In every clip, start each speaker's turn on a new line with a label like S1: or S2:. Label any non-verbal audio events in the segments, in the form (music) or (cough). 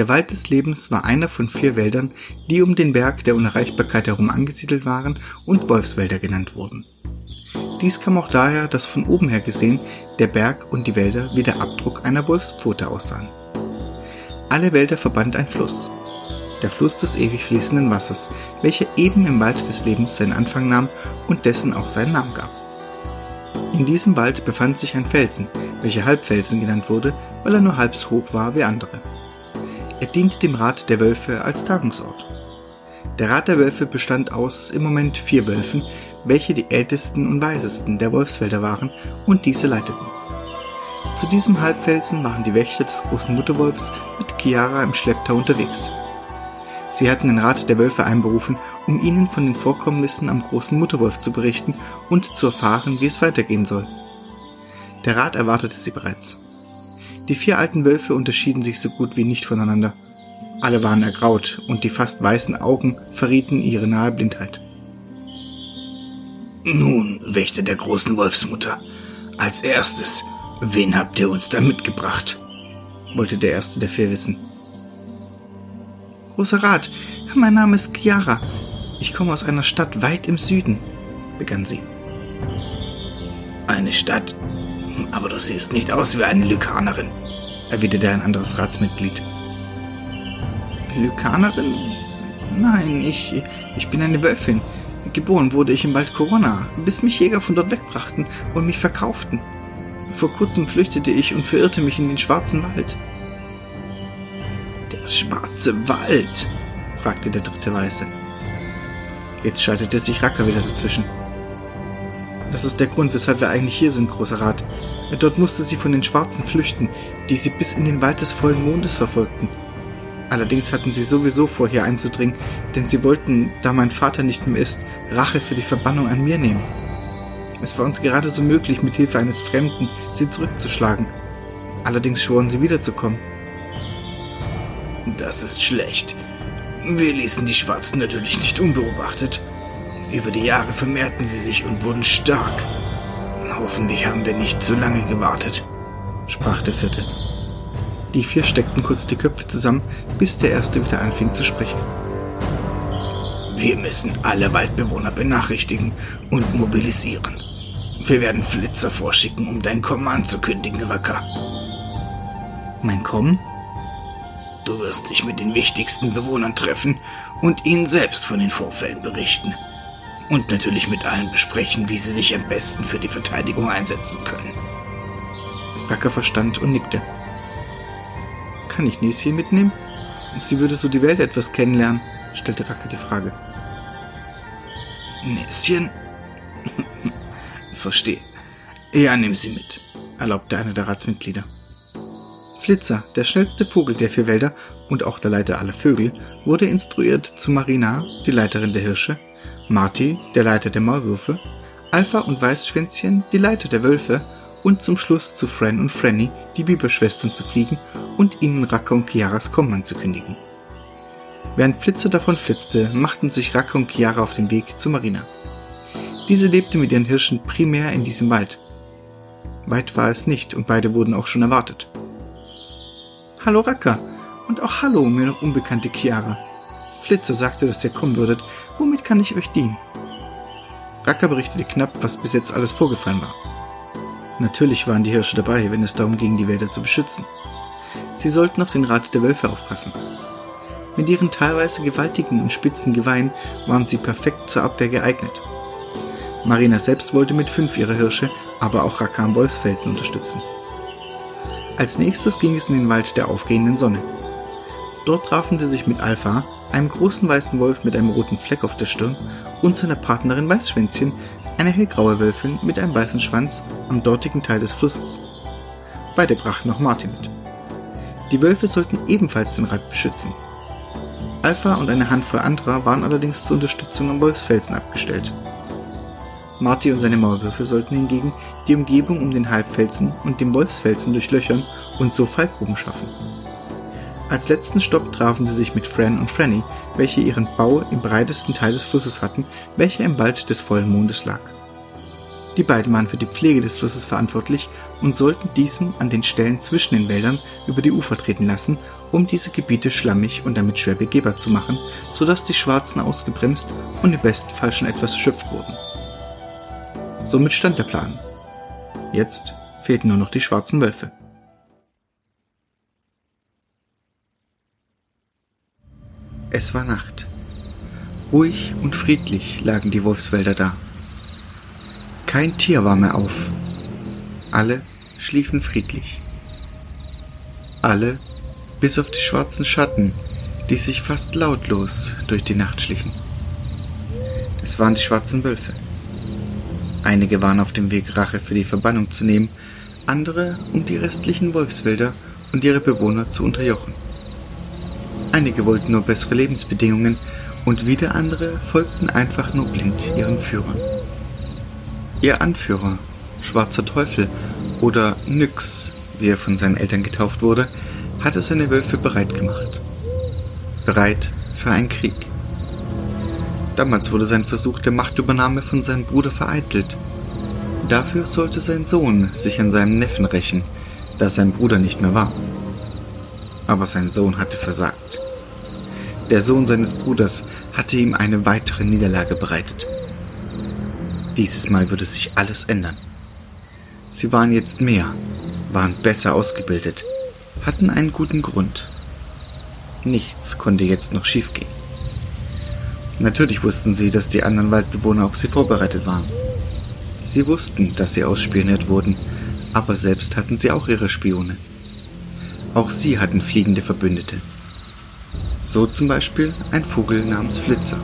S1: Der Wald des Lebens war einer von vier Wäldern, die um den Berg der Unerreichbarkeit herum angesiedelt waren und Wolfswälder genannt wurden. Dies kam auch daher, dass von oben her gesehen der Berg und die Wälder wie der Abdruck einer Wolfspfote aussahen. Alle Wälder verband ein Fluss. Der Fluss des ewig fließenden Wassers, welcher eben im Wald des Lebens seinen Anfang nahm und dessen auch seinen Namen gab. In diesem Wald befand sich ein Felsen, welcher Halbfelsen genannt wurde, weil er nur halb so hoch war wie andere. Er diente dem Rat der Wölfe als Tagungsort. Der Rat der Wölfe bestand aus im Moment vier Wölfen, welche die ältesten und weisesten der Wolfswälder waren und diese leiteten. Zu diesem Halbfelsen waren die Wächter des großen Mutterwolfs mit Chiara im Schlepptau unterwegs. Sie hatten den Rat der Wölfe einberufen, um ihnen von den Vorkommnissen am großen Mutterwolf zu berichten und zu erfahren, wie es weitergehen soll. Der Rat erwartete sie bereits. Die vier alten Wölfe unterschieden sich so gut wie nicht voneinander. Alle waren ergraut und die fast weißen Augen verrieten ihre nahe Blindheit.
S2: Nun, Wächter der großen Wolfsmutter, als erstes, wen habt ihr uns da mitgebracht? wollte der erste der vier wissen.
S1: Großer Rat, mein Name ist Chiara. Ich komme aus einer Stadt weit im Süden, begann sie.
S2: Eine Stadt? Aber du siehst nicht aus wie eine Lykanerin
S1: erwiderte ein anderes Ratsmitglied. Lykanerin? Nein, ich, ich bin eine Wölfin. Geboren wurde ich im Wald Corona, bis mich Jäger von dort wegbrachten und mich verkauften. Vor kurzem flüchtete ich und verirrte mich in den schwarzen Wald.
S2: Der schwarze Wald? fragte der dritte Weiße.
S1: Jetzt schaltete sich Racker wieder dazwischen. Das ist der Grund, weshalb wir eigentlich hier sind, großer Rat. Dort musste sie von den Schwarzen flüchten, die sie bis in den Wald des vollen Mondes verfolgten. Allerdings hatten sie sowieso vor, hier einzudringen, denn sie wollten, da mein Vater nicht mehr ist, Rache für die Verbannung an mir nehmen. Es war uns gerade so möglich, mit Hilfe eines Fremden sie zurückzuschlagen. Allerdings schworen sie wiederzukommen.
S2: Das ist schlecht. Wir ließen die Schwarzen natürlich nicht unbeobachtet. Über die Jahre vermehrten sie sich und wurden stark. Hoffentlich haben wir nicht zu lange gewartet, sprach der vierte.
S1: Die vier steckten kurz die Köpfe zusammen, bis der erste wieder anfing zu sprechen.
S2: Wir müssen alle Waldbewohner benachrichtigen und mobilisieren. Wir werden Flitzer vorschicken, um dein Kommen anzukündigen, Wacker.
S1: Mein Kommen?
S2: Du wirst dich mit den wichtigsten Bewohnern treffen und ihnen selbst von den Vorfällen berichten und natürlich mit allen besprechen, wie sie sich am besten für die Verteidigung einsetzen können.
S1: Racker verstand und nickte. Kann ich Näschen mitnehmen? Sie würde so die Welt etwas kennenlernen, stellte Racker die Frage.
S2: Näschen? (laughs) Verstehe. Ja, nimm sie mit, erlaubte einer der Ratsmitglieder.
S1: Flitzer, der schnellste Vogel der vier Wälder und auch der Leiter aller Vögel, wurde instruiert zu Marina, die Leiterin der Hirsche, Marty, der Leiter der Maulwürfe, Alpha und Weißschwänzchen, die Leiter der Wölfe und zum Schluss zu Fran und Franny, die Biberschwestern, zu fliegen und ihnen Racker und Chiaras Kommen anzukündigen. Während Flitzer davon flitzte, machten sich Racker und Chiara auf den Weg zu Marina. Diese lebte mit ihren Hirschen primär in diesem Wald. Weit war es nicht und beide wurden auch schon erwartet. Hallo Racker und auch hallo mir noch unbekannte Chiara, Flitzer sagte, dass ihr kommen würdet. Womit kann ich euch dienen? Racker berichtete knapp, was bis jetzt alles vorgefallen war. Natürlich waren die Hirsche dabei, wenn es darum ging, die Wälder zu beschützen. Sie sollten auf den Rat der Wölfe aufpassen. Mit ihren teilweise gewaltigen und spitzen Geweihen waren sie perfekt zur Abwehr geeignet. Marina selbst wollte mit fünf ihrer Hirsche, aber auch Racker am Wolfsfelsen unterstützen. Als nächstes ging es in den Wald der aufgehenden Sonne. Dort trafen sie sich mit Alpha, einem großen weißen Wolf mit einem roten Fleck auf der Stirn und seiner Partnerin Weißschwänzchen, eine hellgraue Wölfin mit einem weißen Schwanz am dortigen Teil des Flusses. Beide brachten noch Martin mit. Die Wölfe sollten ebenfalls den Rat beschützen. Alpha und eine Handvoll anderer waren allerdings zur Unterstützung am Wolfsfelsen abgestellt. Marty und seine Maulwürfe sollten hingegen die Umgebung um den Halbfelsen und den Wolfsfelsen durchlöchern und so Fallgruben schaffen. Als letzten Stopp trafen sie sich mit Fran und Franny, welche ihren Bau im breitesten Teil des Flusses hatten, welcher im Wald des vollen Mondes lag. Die beiden waren für die Pflege des Flusses verantwortlich und sollten diesen an den Stellen zwischen den Wäldern über die Ufer treten lassen, um diese Gebiete schlammig und damit schwer begehbar zu machen, sodass die Schwarzen ausgebremst und im besten Fall schon etwas erschöpft wurden. Somit stand der Plan. Jetzt fehlten nur noch die schwarzen Wölfe. Es war Nacht. Ruhig und friedlich lagen die Wolfswälder da. Kein Tier war mehr auf. Alle schliefen friedlich. Alle, bis auf die schwarzen Schatten, die sich fast lautlos durch die Nacht schlichen. Es waren die schwarzen Wölfe. Einige waren auf dem Weg, Rache für die Verbannung zu nehmen, andere, um die restlichen Wolfswälder und ihre Bewohner zu unterjochen. Einige wollten nur bessere Lebensbedingungen und wieder andere folgten einfach nur blind ihren Führern. Ihr Anführer, Schwarzer Teufel oder Nyx, wie er von seinen Eltern getauft wurde, hatte seine Wölfe bereit gemacht. Bereit für einen Krieg. Damals wurde sein Versuch der Machtübernahme von seinem Bruder vereitelt. Dafür sollte sein Sohn sich an seinem Neffen rächen, da sein Bruder nicht mehr war. Aber sein Sohn hatte versagt. Der Sohn seines Bruders hatte ihm eine weitere Niederlage bereitet. Dieses Mal würde sich alles ändern. Sie waren jetzt mehr, waren besser ausgebildet, hatten einen guten Grund. Nichts konnte jetzt noch schiefgehen. Natürlich wussten sie, dass die anderen Waldbewohner auf sie vorbereitet waren. Sie wussten, dass sie ausspioniert wurden, aber selbst hatten sie auch ihre Spione. Auch sie hatten fliegende Verbündete. So zum Beispiel ein Vogel namens Flitzer.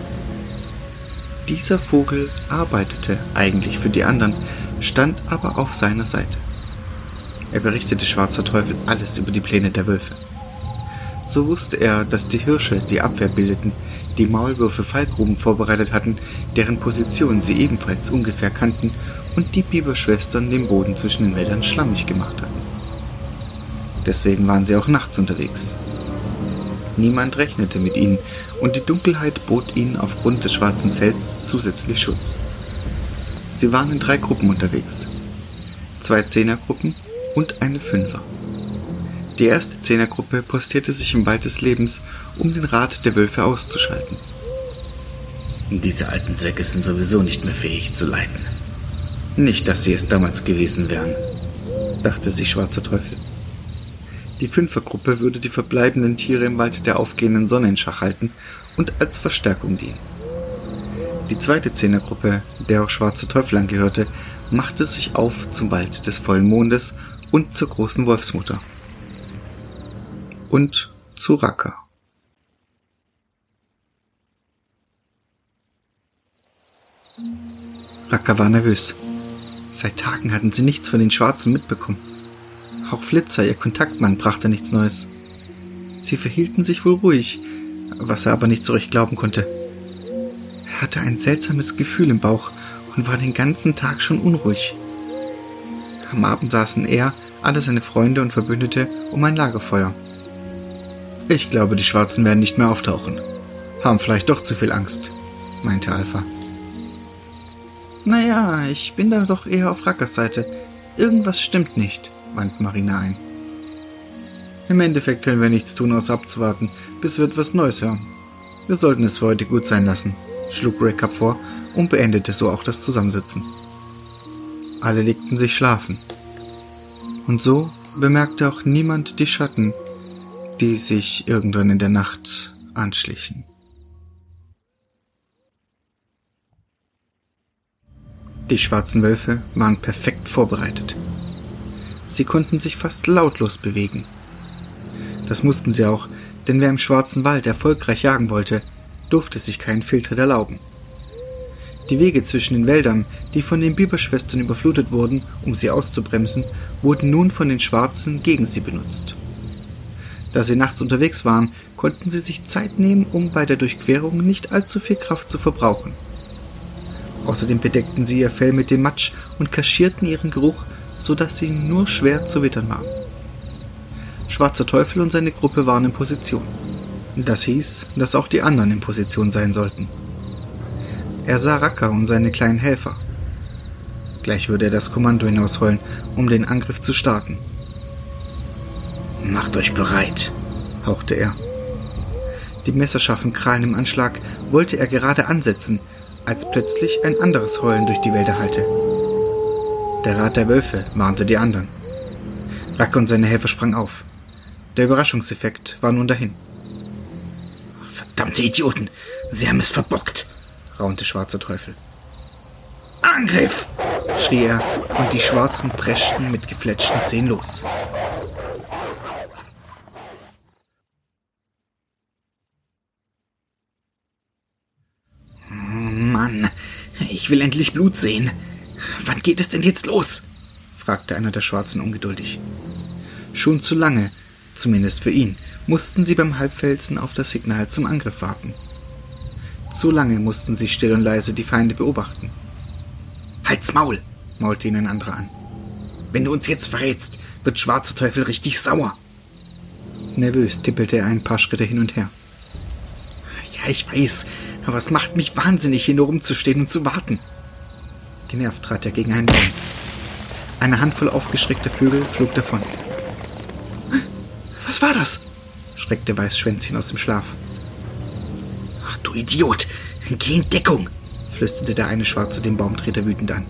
S1: Dieser Vogel arbeitete eigentlich für die anderen, stand aber auf seiner Seite. Er berichtete Schwarzer Teufel alles über die Pläne der Wölfe. So wusste er, dass die Hirsche die Abwehr bildeten, die Maulwürfe Fallgruben vorbereitet hatten, deren Position sie ebenfalls ungefähr kannten und die Biberschwestern den Boden zwischen den Wäldern schlammig gemacht hatten. Deswegen waren sie auch nachts unterwegs. Niemand rechnete mit ihnen und die Dunkelheit bot ihnen aufgrund des schwarzen Fells zusätzlich Schutz. Sie waren in drei Gruppen unterwegs. Zwei Zehnergruppen und eine Fünfer. Die erste Zehnergruppe postierte sich im Wald des Lebens, um den Rat der Wölfe auszuschalten.
S2: Diese alten Säcke sind sowieso nicht mehr fähig zu leiten.
S1: Nicht, dass sie es damals gewesen wären, dachte sich Schwarzer Teufel. Die Fünfergruppe würde die verbleibenden Tiere im Wald der aufgehenden Sonne in Schach halten und als Verstärkung dienen. Die zweite Zehnergruppe, der auch Schwarzer Teufel angehörte, machte sich auf zum Wald des vollen Mondes und zur großen Wolfsmutter und zu Raka. Raka war nervös. Seit Tagen hatten sie nichts von den Schwarzen mitbekommen. Auch Flitzer, ihr Kontaktmann, brachte nichts Neues. Sie verhielten sich wohl ruhig, was er aber nicht so recht glauben konnte. Er hatte ein seltsames Gefühl im Bauch und war den ganzen Tag schon unruhig. Am Abend saßen er, alle seine Freunde und Verbündete um ein Lagerfeuer. Ich glaube, die Schwarzen werden nicht mehr auftauchen. Haben vielleicht doch zu viel Angst, meinte Alpha. Naja, ich bin da doch eher auf Rackers Seite. Irgendwas stimmt nicht, wandte Marina ein. Im Endeffekt können wir nichts tun, außer abzuwarten, bis wir etwas Neues hören. Wir sollten es für heute gut sein lassen, schlug Raycup vor und beendete so auch das Zusammensitzen. Alle legten sich schlafen. Und so bemerkte auch niemand die Schatten, die sich irgendwann in der Nacht anschlichen. Die schwarzen Wölfe waren perfekt vorbereitet. Sie konnten sich fast lautlos bewegen. Das mussten sie auch, denn wer im schwarzen Wald erfolgreich jagen wollte, durfte sich keinen Fehltritt erlauben. Die Wege zwischen den Wäldern, die von den Biberschwestern überflutet wurden, um sie auszubremsen, wurden nun von den Schwarzen gegen sie benutzt. Da sie nachts unterwegs waren, konnten sie sich Zeit nehmen, um bei der Durchquerung nicht allzu viel Kraft zu verbrauchen. Außerdem bedeckten sie ihr Fell mit dem Matsch und kaschierten ihren Geruch, so dass sie nur schwer zu wittern waren. Schwarzer Teufel und seine Gruppe waren in Position. Das hieß, dass auch die anderen in Position sein sollten. Er sah Racker und seine kleinen Helfer. Gleich würde er das Kommando hinausholen, um den Angriff zu starten.
S2: Macht euch bereit, hauchte er.
S1: Die messerscharfen Krallen im Anschlag wollte er gerade ansetzen, als plötzlich ein anderes Heulen durch die Wälder hallte. Der Rat der Wölfe warnte die anderen. Racke und seine Helfer sprangen auf. Der Überraschungseffekt war nun dahin.
S2: Verdammte Idioten, sie haben es verbockt, raunte Schwarzer Teufel.
S1: Angriff! schrie er, und die Schwarzen preschten mit gefletschten Zehen los.
S2: Mann, ich will endlich Blut sehen. Wann geht es denn jetzt los? fragte einer der Schwarzen ungeduldig.
S1: Schon zu lange, zumindest für ihn, mussten sie beim Halbfelsen auf das Signal zum Angriff warten. Zu lange mussten sie still und leise die Feinde beobachten.
S2: Halt's Maul, maulte ihn ein anderer an. Wenn du uns jetzt verrätst, wird Schwarzer Teufel richtig sauer.
S1: Nervös tippelte er ein paar Schritte hin und her.
S2: Ja, ich weiß, aber es macht mich wahnsinnig, hier nur rumzustehen und zu warten.
S1: Genervt trat er gegen einen Baum. Eine Handvoll aufgeschreckter Vögel flog davon.
S2: Was war das?
S1: schreckte Weißschwänzchen aus dem Schlaf.
S2: Ach du Idiot! Geh in Deckung!
S1: flüsterte der eine Schwarze dem Baumtreter wütend an.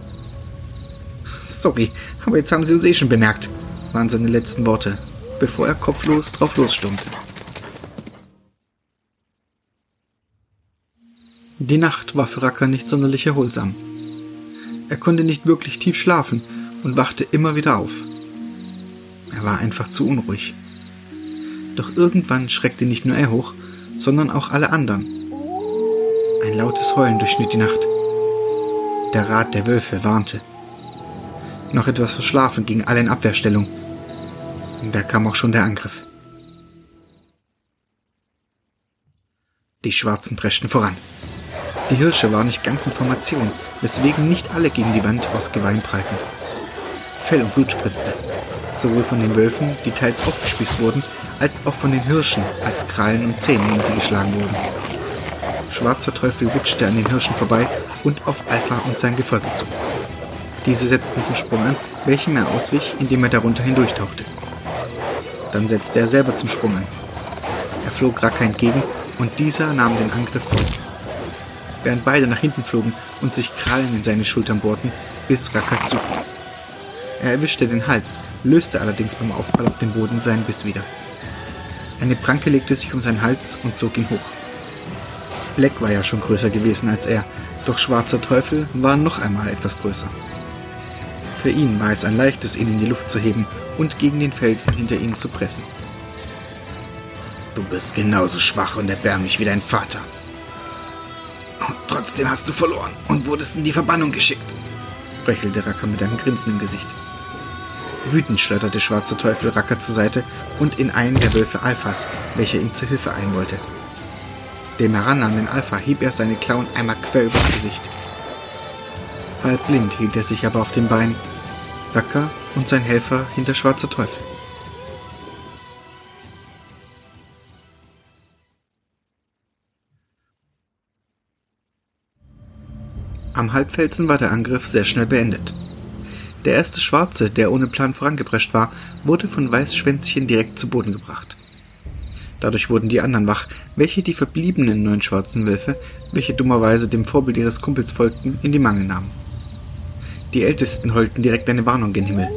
S1: Sorry, aber jetzt haben Sie uns eh schon bemerkt, waren seine letzten Worte, bevor er kopflos drauf losstürmte. Die Nacht war für Racker nicht sonderlich erholsam. Er konnte nicht wirklich tief schlafen und wachte immer wieder auf. Er war einfach zu unruhig. Doch irgendwann schreckte nicht nur er hoch, sondern auch alle anderen. Ein lautes Heulen durchschnitt die Nacht. Der Rat der Wölfe warnte. Noch etwas verschlafen gingen alle in Abwehrstellung. Da kam auch schon der Angriff. Die Schwarzen preschten voran. Die Hirsche waren nicht ganz in Formation, weswegen nicht alle gegen die Wand aus Geweih prallten. Fell und Blut spritzte, sowohl von den Wölfen, die teils aufgespießt wurden, als auch von den Hirschen, als Krallen und Zähne in sie geschlagen wurden. Schwarzer Teufel rutschte an den Hirschen vorbei und auf Alpha und sein Gefolge zu. Diese setzten zum Sprung an, welchem er auswich, indem er darunter hindurchtauchte. Dann setzte er selber zum Sprung an. Er flog Raka entgegen und dieser nahm den Angriff vor. Während beide nach hinten flogen und sich Krallen in seine Schultern bohrten, biss Raka zu. Er erwischte den Hals, löste allerdings beim Aufprall auf den Boden seinen Biss wieder. Eine Pranke legte sich um seinen Hals und zog ihn hoch. Black war ja schon größer gewesen als er, doch Schwarzer Teufel war noch einmal etwas größer. Für ihn war es ein leichtes, ihn in die Luft zu heben und gegen den Felsen hinter ihm zu pressen.
S2: Du bist genauso schwach und erbärmlich wie dein Vater. Trotzdem hast du verloren und wurdest in die Verbannung geschickt, röchelte Racker mit einem Grinsen im Gesicht.
S1: Wütend schleuderte Schwarzer Teufel Racker zur Seite und in einen der Wölfe Alphas, welcher ihm zu Hilfe eilen wollte. Dem herannahenden Alpha hieb er seine Klauen einmal quer übers Gesicht. Halb blind hielt er sich aber auf den Beinen. Racker und sein Helfer hinter Schwarzer Teufel. Am Halbfelsen war der Angriff sehr schnell beendet. Der erste Schwarze, der ohne Plan vorangeprescht war, wurde von Weißschwänzchen direkt zu Boden gebracht. Dadurch wurden die anderen wach, welche die verbliebenen neun schwarzen Wölfe, welche dummerweise dem Vorbild ihres Kumpels folgten, in die Mangel nahmen. Die Ältesten heulten direkt eine Warnung gen Himmel.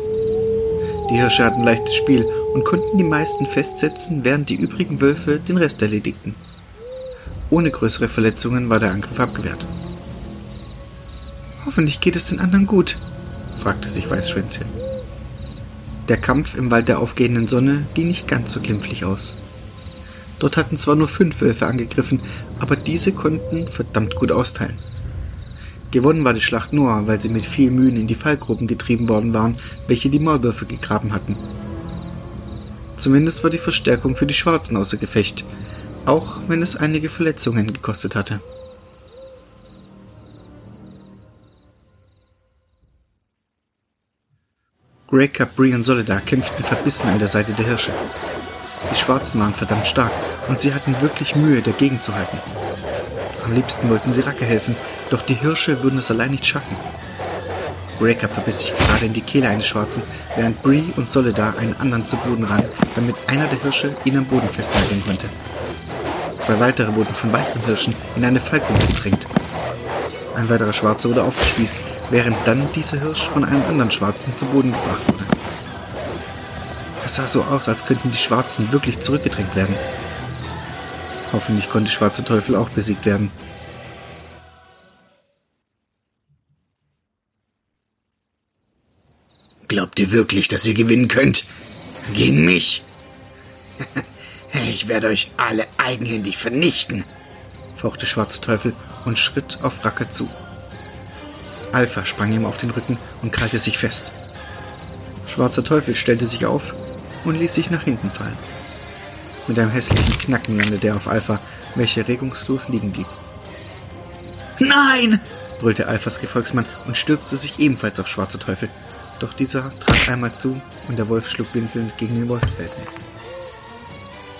S1: Die Hirsche hatten leichtes Spiel und konnten die meisten festsetzen, während die übrigen Wölfe den Rest erledigten. Ohne größere Verletzungen war der Angriff abgewehrt. Hoffentlich geht es den anderen gut, fragte sich Weißschwänzchen. Der Kampf im Wald der aufgehenden Sonne ging nicht ganz so glimpflich aus. Dort hatten zwar nur fünf Wölfe angegriffen, aber diese konnten verdammt gut austeilen. Gewonnen war die Schlacht nur, weil sie mit viel Mühen in die Fallgruben getrieben worden waren, welche die Maulwürfe gegraben hatten. Zumindest war die Verstärkung für die Schwarzen außer Gefecht, auch wenn es einige Verletzungen gekostet hatte. Grey Bree und Soledad kämpften verbissen an der Seite der Hirsche. Die Schwarzen waren verdammt stark und sie hatten wirklich Mühe, dagegen zu halten. Am liebsten wollten sie Racke helfen, doch die Hirsche würden es allein nicht schaffen. Breakup verbiss sich gerade in die Kehle eines Schwarzen, während Bree und Soledar einen anderen zu Boden ran, damit einer der Hirsche ihn am Boden festhalten konnte. Zwei weitere wurden von weiteren Hirschen in eine Fallgrube gedrängt. Ein weiterer Schwarzer wurde aufgespießt, während dann dieser Hirsch von einem anderen Schwarzen zu Boden gebracht wurde. Es sah so aus, als könnten die Schwarzen wirklich zurückgedrängt werden. Hoffentlich konnte Schwarze Teufel auch besiegt werden.
S2: Glaubt ihr wirklich, dass ihr gewinnen könnt? Gegen mich? (laughs) Ich werde euch alle eigenhändig vernichten,
S1: fauchte Schwarze Teufel und schritt auf Racker zu. Alpha sprang ihm auf den Rücken und krallte sich fest. Schwarzer Teufel stellte sich auf und ließ sich nach hinten fallen. Mit einem hässlichen Knacken landete er auf Alpha, welcher regungslos liegen blieb.
S2: Nein!
S1: brüllte Alphas Gefolgsmann und stürzte sich ebenfalls auf Schwarzer Teufel. Doch dieser trat einmal zu und der Wolf schlug winselnd gegen den Wolfsfelsen.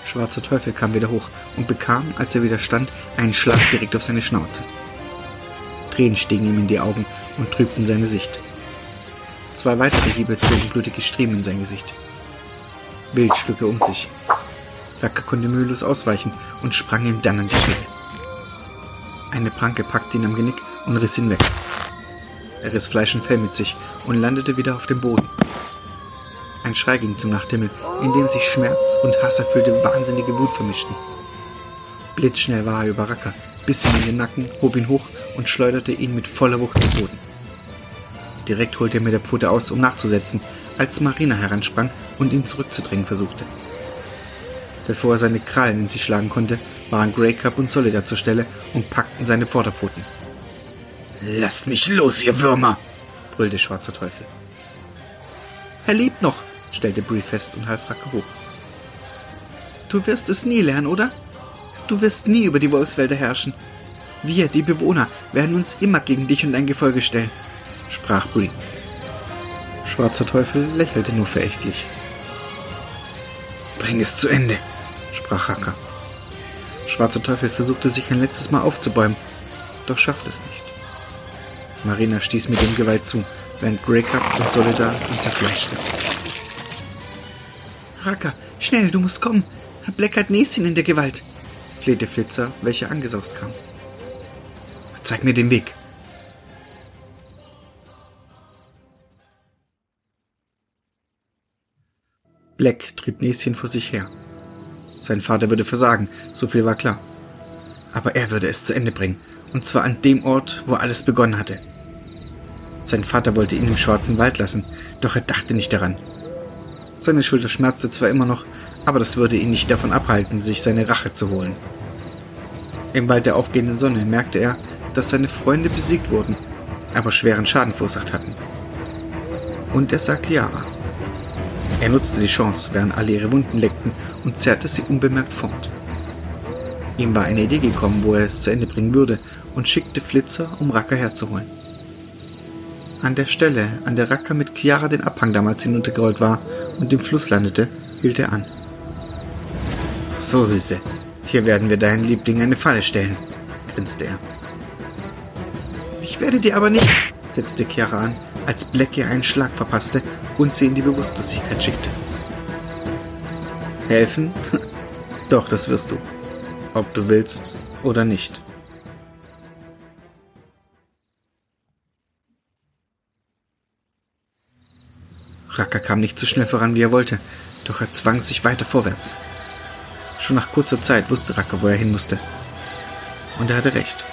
S1: Schwarzer Teufel kam wieder hoch und bekam, als er wieder stand, einen Schlag direkt auf seine Schnauze. Tränen stiegen ihm in die Augen und trübten seine Sicht. Zwei weitere Hiebe zogen blutige Striemen in sein Gesicht. Wild schlug er um sich. Racker konnte mühelos ausweichen und sprang ihm dann an die Kehle. Eine Pranke packte ihn am Genick und riss ihn weg. Er riss Fleisch und Fell mit sich und landete wieder auf dem Boden. Ein Schrei ging zum Nachthimmel, in dem sich Schmerz und hasserfüllte wahnsinnige Wut vermischten. Blitzschnell war er über Racker, biss ihm in den Nacken, hob ihn hoch und schleuderte ihn mit voller Wucht zu Boden. Direkt holte er mit der Pfote aus, um nachzusetzen, als Marina heransprang und ihn zurückzudrängen versuchte. Bevor er seine Krallen in sie schlagen konnte, waren Grey Cup und Solidar zur Stelle und packten seine Vorderpfoten.
S2: Lasst mich los, ihr Würmer!
S1: brüllte Schwarzer Teufel. Er lebt noch, stellte Bree fest und half Racke hoch. Du wirst es nie lernen, oder? Du wirst nie über die Wolfswälder herrschen. Wir, die Bewohner, werden uns immer gegen dich und dein Gefolge stellen, sprach Bree. Schwarzer Teufel lächelte nur verächtlich.
S2: Bring es zu Ende,
S1: sprach Hacker. Schwarzer Teufel versuchte sich ein letztes Mal aufzubäumen, doch schaffte es nicht. Marina stieß mit dem Gewalt zu, während Breakup und Solidar ihn zerfleischten. Raka, schnell, du musst kommen. Black hat Näschen in der Gewalt, flehte Flitzer, welcher angesaust kam. Zeig mir den Weg. Black trieb Näschen vor sich her. Sein Vater würde versagen, so viel war klar. Aber er würde es zu Ende bringen, und zwar an dem Ort, wo alles begonnen hatte. Sein Vater wollte ihn im schwarzen Wald lassen, doch er dachte nicht daran. Seine Schulter schmerzte zwar immer noch, aber das würde ihn nicht davon abhalten, sich seine Rache zu holen. Im Wald der aufgehenden Sonne merkte er, dass seine Freunde besiegt wurden, aber schweren Schaden verursacht hatten. Und er sah Chiara. Er nutzte die Chance, während alle ihre Wunden leckten, und zerrte sie unbemerkt fort. Ihm war eine Idee gekommen, wo er es zu Ende bringen würde, und schickte Flitzer, um Raka herzuholen. An der Stelle, an der Raka mit Chiara den Abhang damals hinuntergerollt war und im Fluss landete, hielt er an. So, Süße, hier werden wir deinen Liebling eine Falle stellen, grinste er. Ich werde dir aber nicht, setzte Chiara an, als Black ihr einen Schlag verpasste und sie in die Bewusstlosigkeit schickte. Helfen? (laughs) Doch, das wirst du. Ob du willst oder nicht. Racker kam nicht so schnell voran, wie er wollte, doch er zwang sich weiter vorwärts. Schon nach kurzer Zeit wusste Racker, wo er hin musste. Und er hatte recht.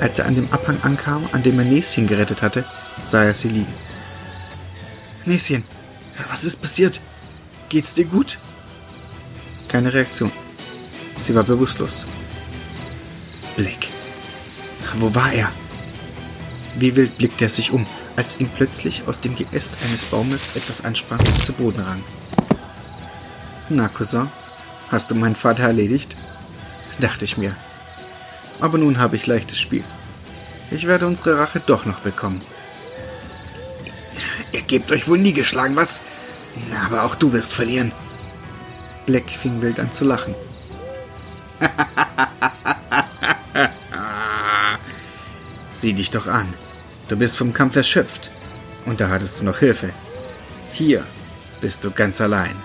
S1: Als er an dem Abhang ankam, an dem er Näschen gerettet hatte, sah er sie liegen. Näschen, was ist passiert? Geht's dir gut? Keine Reaktion. Sie war bewusstlos. Blick. Wo war er? Wie wild blickte er sich um, als ihm plötzlich aus dem Geäst eines Baumes etwas ansprang und zu Boden rang. Na, Cousin, hast du meinen Vater erledigt? dachte ich mir. Aber nun habe ich leichtes Spiel. Ich werde unsere Rache doch noch bekommen.
S2: Ihr gebt euch wohl nie geschlagen, was? Na, aber auch du wirst verlieren.
S1: Black fing wild an zu lachen. (laughs)
S2: Sieh dich doch an. Du bist vom Kampf erschöpft.
S1: Und da hattest du noch Hilfe. Hier bist du ganz allein.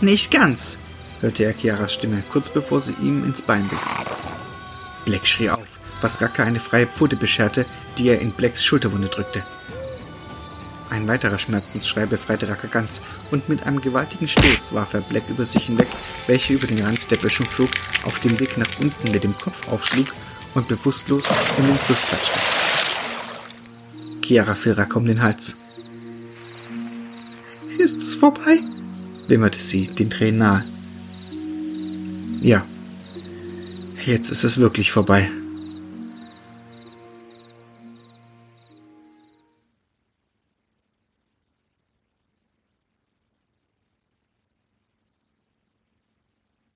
S1: Nicht ganz, hörte er Chiaras Stimme, kurz bevor sie ihm ins Bein biss. Black schrie auf, was Raka eine freie Pfote bescherte, die er in Blacks Schulterwunde drückte. Ein weiterer Schmerzensschrei befreite Raka ganz, und mit einem gewaltigen Stoß warf er Black über sich hinweg, welcher über den Rand der Böschung flog, auf dem Weg nach unten mit dem Kopf aufschlug und bewusstlos in den Fluss klatschte. Chiara fiel Raka um den Hals. Ist es vorbei? wimmerte sie, den Tränen nahe. Ja, jetzt ist es wirklich vorbei,